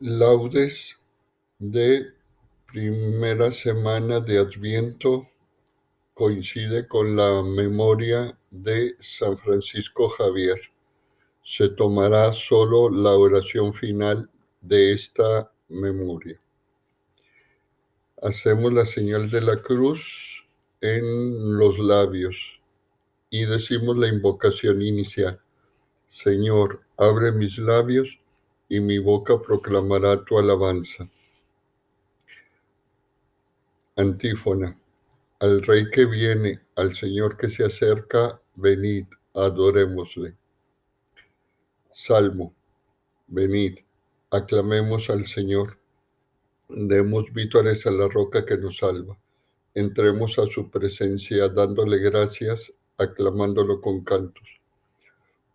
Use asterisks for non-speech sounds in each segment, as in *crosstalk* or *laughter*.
Laudes de primera semana de Adviento coincide con la memoria de San Francisco Javier. Se tomará solo la oración final de esta memoria. Hacemos la señal de la cruz en los labios y decimos la invocación inicial. Señor, abre mis labios y mi boca proclamará tu alabanza. Antífona. Al Rey que viene, al Señor que se acerca, venid, adorémosle. Salmo. Venid, aclamemos al Señor. Demos vítores a la roca que nos salva. Entremos a su presencia dándole gracias, aclamándolo con cantos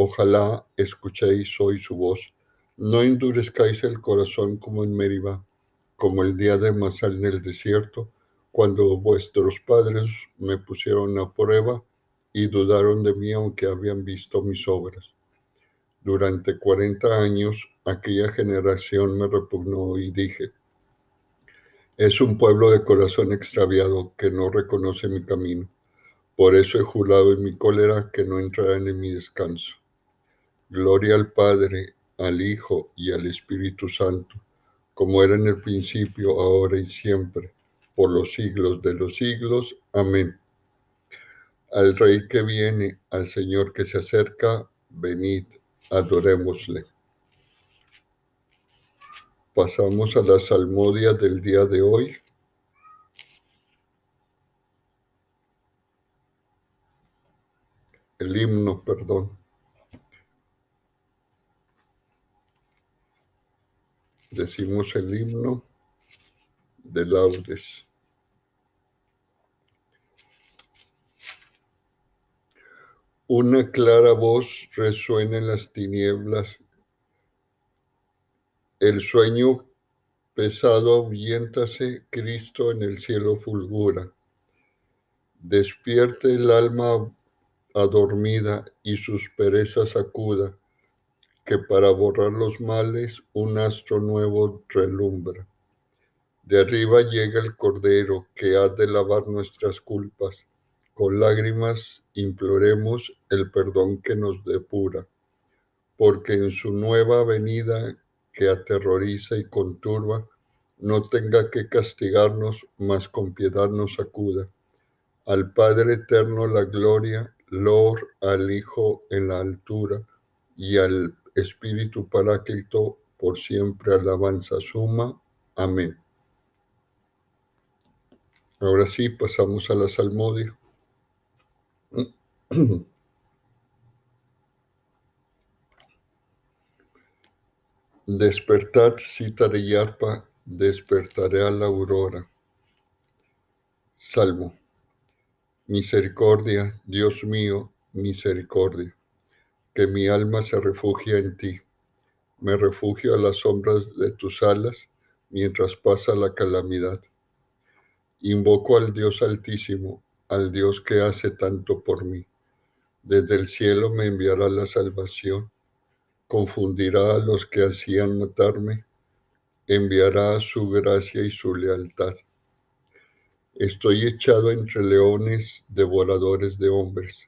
Ojalá escuchéis hoy su voz. No endurezcáis el corazón como en Meribá, como el día de Masal en el desierto, cuando vuestros padres me pusieron a prueba y dudaron de mí aunque habían visto mis obras. Durante cuarenta años aquella generación me repugnó y dije, es un pueblo de corazón extraviado que no reconoce mi camino. Por eso he jurado en mi cólera que no entrarán en mi descanso. Gloria al Padre, al Hijo y al Espíritu Santo, como era en el principio, ahora y siempre, por los siglos de los siglos. Amén. Al Rey que viene, al Señor que se acerca, venid, adorémosle. Pasamos a la salmodia del día de hoy. El himno, perdón. Decimos el himno de laudes. Una clara voz resuena en las tinieblas. El sueño pesado ahuyentáse, Cristo en el cielo fulgura. Despierte el alma adormida y sus perezas acuda que para borrar los males un astro nuevo relumbra. De arriba llega el Cordero que ha de lavar nuestras culpas. Con lágrimas imploremos el perdón que nos depura, porque en su nueva venida que aterroriza y conturba, no tenga que castigarnos, mas con piedad nos acuda. Al Padre eterno la gloria, lor al Hijo en la altura y al Espíritu Paráclito, por siempre alabanza suma. Amén. Ahora sí, pasamos a la salmodia. *clears throat* Despertad, de yarpa, despertaré a la aurora. Salmo. Misericordia, Dios mío, misericordia que mi alma se refugia en ti. Me refugio a las sombras de tus alas mientras pasa la calamidad. Invoco al Dios Altísimo, al Dios que hace tanto por mí. Desde el cielo me enviará la salvación, confundirá a los que hacían matarme, enviará su gracia y su lealtad. Estoy echado entre leones devoradores de hombres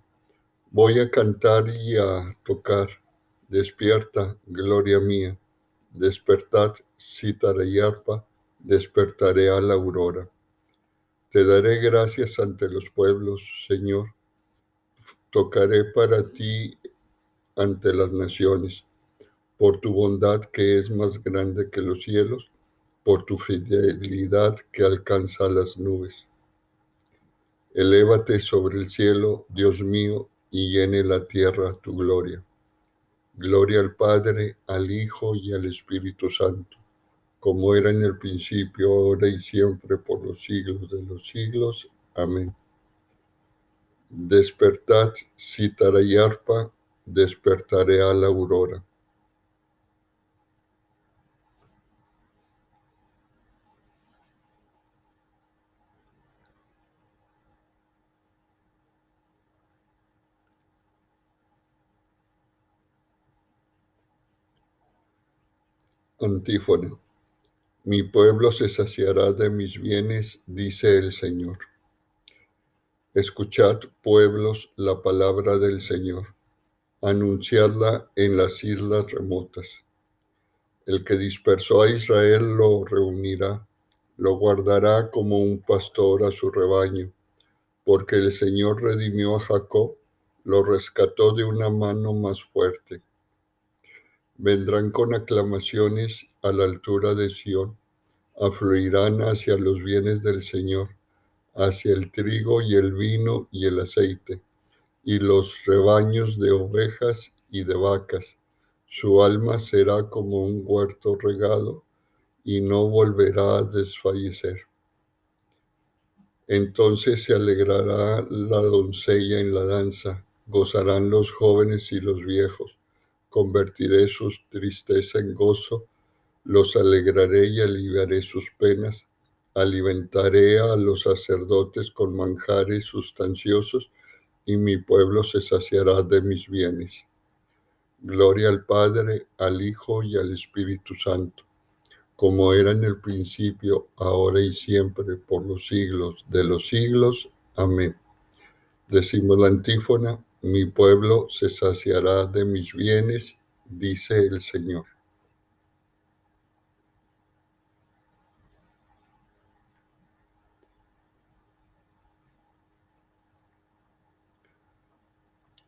Voy a cantar y a tocar. Despierta, gloria mía. Despertad, cítara y arpa. despertaré a la aurora. Te daré gracias ante los pueblos, Señor. Tocaré para ti ante las naciones, por tu bondad que es más grande que los cielos, por tu fidelidad que alcanza las nubes. Elévate sobre el cielo, Dios mío, y llene la tierra tu gloria. Gloria al Padre, al Hijo y al Espíritu Santo, como era en el principio, ahora y siempre, por los siglos de los siglos. Amén. Despertad, cítara y arpa, despertaré a la aurora. Antífona. Mi pueblo se saciará de mis bienes, dice el Señor. Escuchad, pueblos, la palabra del Señor. Anunciadla en las islas remotas. El que dispersó a Israel lo reunirá, lo guardará como un pastor a su rebaño, porque el Señor redimió a Jacob, lo rescató de una mano más fuerte vendrán con aclamaciones a la altura de Sión, afluirán hacia los bienes del Señor, hacia el trigo y el vino y el aceite, y los rebaños de ovejas y de vacas. Su alma será como un huerto regado y no volverá a desfallecer. Entonces se alegrará la doncella en la danza, gozarán los jóvenes y los viejos convertiré sus tristeza en gozo, los alegraré y aliviaré sus penas, alimentaré a los sacerdotes con manjares sustanciosos, y mi pueblo se saciará de mis bienes. Gloria al Padre, al Hijo y al Espíritu Santo, como era en el principio, ahora y siempre, por los siglos de los siglos. Amén. Decimos la antífona, mi pueblo se saciará de mis bienes, dice el Señor.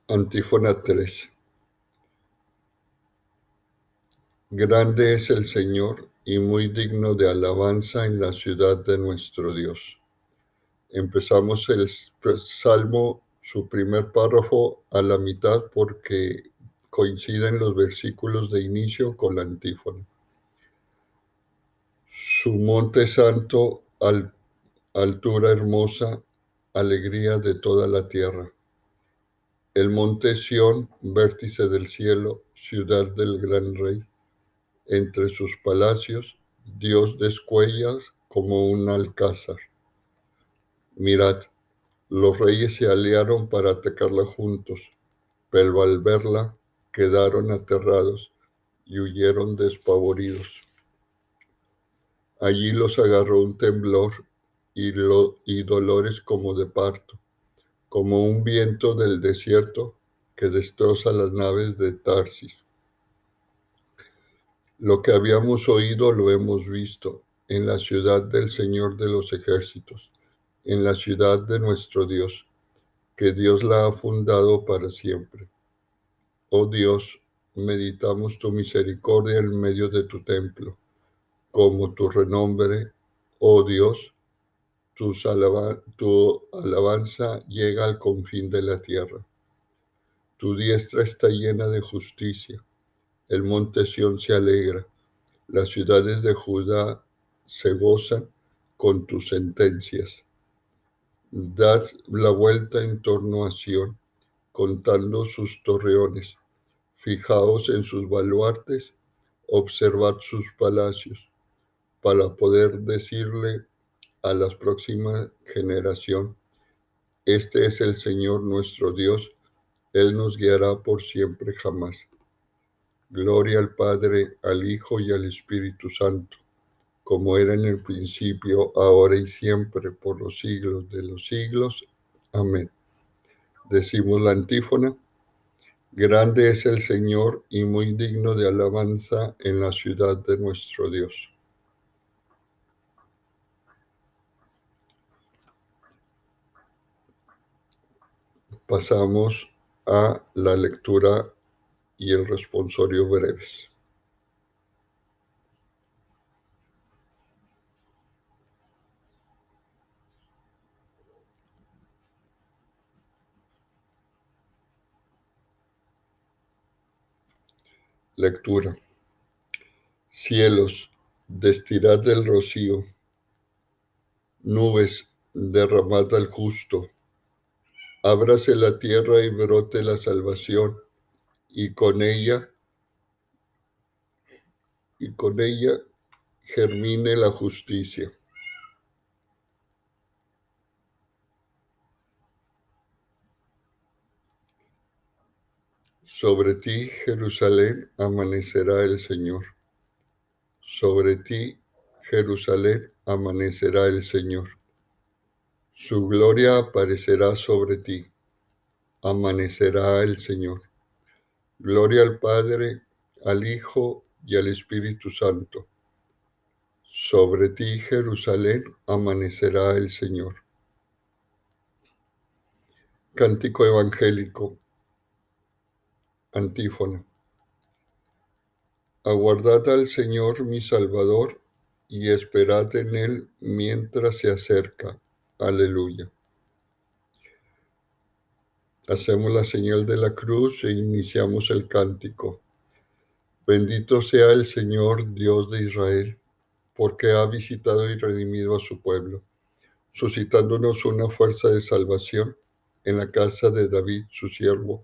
Antífona 3. Grande es el Señor y muy digno de alabanza en la ciudad de nuestro Dios. Empezamos el Salmo su primer párrafo a la mitad porque coinciden los versículos de inicio con la antífona. Su monte santo, altura hermosa, alegría de toda la tierra. El monte Sión, vértice del cielo, ciudad del gran rey. Entre sus palacios, Dios descuellas como un alcázar. Mirad, los reyes se aliaron para atacarla juntos, pero al verla quedaron aterrados y huyeron despavoridos. Allí los agarró un temblor y, y dolores como de parto, como un viento del desierto que destroza las naves de Tarsis. Lo que habíamos oído lo hemos visto en la ciudad del Señor de los ejércitos en la ciudad de nuestro Dios, que Dios la ha fundado para siempre. Oh Dios, meditamos tu misericordia en medio de tu templo, como tu renombre, oh Dios, tu, alabanza llega al confín de la tierra. Tu diestra está llena de justicia, el monte Sión se alegra, las ciudades de Judá se gozan con tus sentencias Dad la vuelta en torno a Sión, contando sus torreones. Fijaos en sus baluartes, observad sus palacios, para poder decirle a la próxima generación, este es el Señor nuestro Dios, Él nos guiará por siempre jamás. Gloria al Padre, al Hijo y al Espíritu Santo como era en el principio, ahora y siempre, por los siglos de los siglos. Amén. Decimos la antífona. Grande es el Señor y muy digno de alabanza en la ciudad de nuestro Dios. Pasamos a la lectura y el responsorio breves. Lectura. Cielos, destirad del rocío. Nubes, derramad al justo. Ábrase la tierra y brote la salvación, y con ella, y con ella germine la justicia. Sobre ti, Jerusalén, amanecerá el Señor. Sobre ti, Jerusalén, amanecerá el Señor. Su gloria aparecerá sobre ti. Amanecerá el Señor. Gloria al Padre, al Hijo y al Espíritu Santo. Sobre ti, Jerusalén, amanecerá el Señor. Cántico evangélico Antífona. Aguardad al Señor mi Salvador y esperad en Él mientras se acerca. Aleluya. Hacemos la señal de la cruz e iniciamos el cántico. Bendito sea el Señor Dios de Israel, porque ha visitado y redimido a su pueblo, suscitándonos una fuerza de salvación en la casa de David, su siervo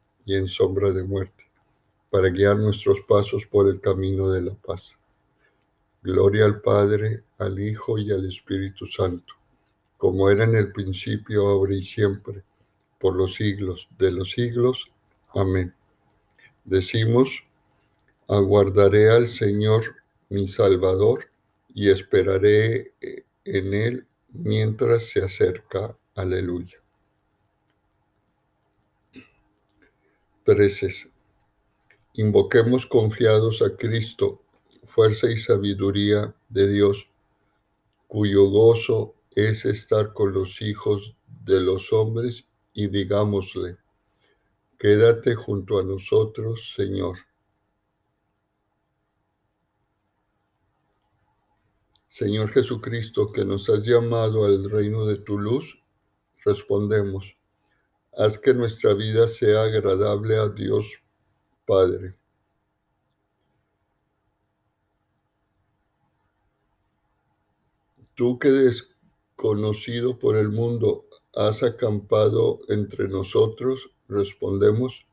y en sombra de muerte, para guiar nuestros pasos por el camino de la paz. Gloria al Padre, al Hijo y al Espíritu Santo, como era en el principio, ahora y siempre, por los siglos de los siglos. Amén. Decimos, aguardaré al Señor mi Salvador y esperaré en Él mientras se acerca. Aleluya. Preces. Invoquemos confiados a Cristo, fuerza y sabiduría de Dios, cuyo gozo es estar con los hijos de los hombres y digámosle, quédate junto a nosotros, Señor. Señor Jesucristo, que nos has llamado al reino de tu luz, respondemos, Haz que nuestra vida sea agradable a Dios Padre. Tú que desconocido por el mundo has acampado entre nosotros, respondemos,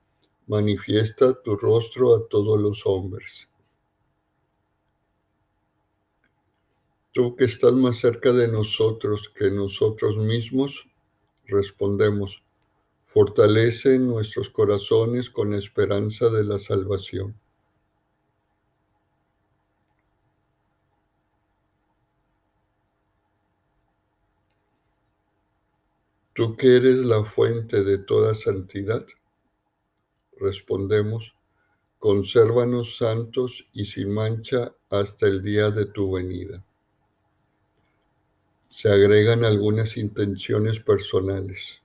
manifiesta tu rostro a todos los hombres. Tú que estás más cerca de nosotros que nosotros mismos, respondemos, Fortalece nuestros corazones con la esperanza de la salvación. Tú que eres la fuente de toda santidad, respondemos, consérvanos santos y sin mancha hasta el día de tu venida. Se agregan algunas intenciones personales.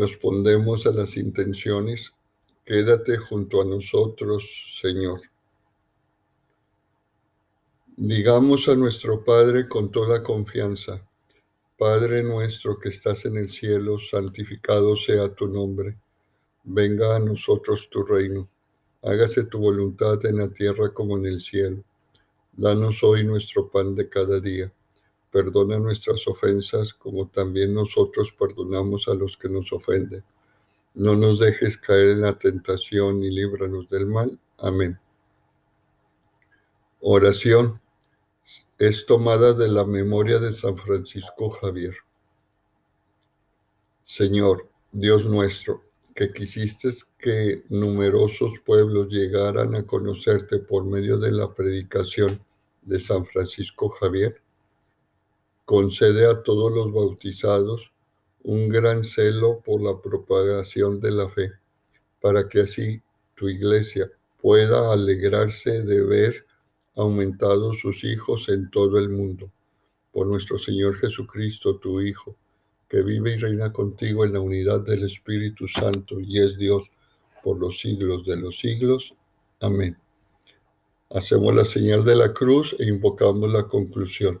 Respondemos a las intenciones, quédate junto a nosotros, Señor. Digamos a nuestro Padre con toda confianza, Padre nuestro que estás en el cielo, santificado sea tu nombre. Venga a nosotros tu reino. Hágase tu voluntad en la tierra como en el cielo. Danos hoy nuestro pan de cada día. Perdona nuestras ofensas como también nosotros perdonamos a los que nos ofenden. No nos dejes caer en la tentación y líbranos del mal. Amén. Oración es tomada de la memoria de San Francisco Javier. Señor, Dios nuestro, que quisiste que numerosos pueblos llegaran a conocerte por medio de la predicación de San Francisco Javier, concede a todos los bautizados un gran celo por la propagación de la fe, para que así tu iglesia pueda alegrarse de ver aumentados sus hijos en todo el mundo. Por nuestro Señor Jesucristo, tu Hijo, que vive y reina contigo en la unidad del Espíritu Santo y es Dios por los siglos de los siglos. Amén. Hacemos la señal de la cruz e invocamos la conclusión.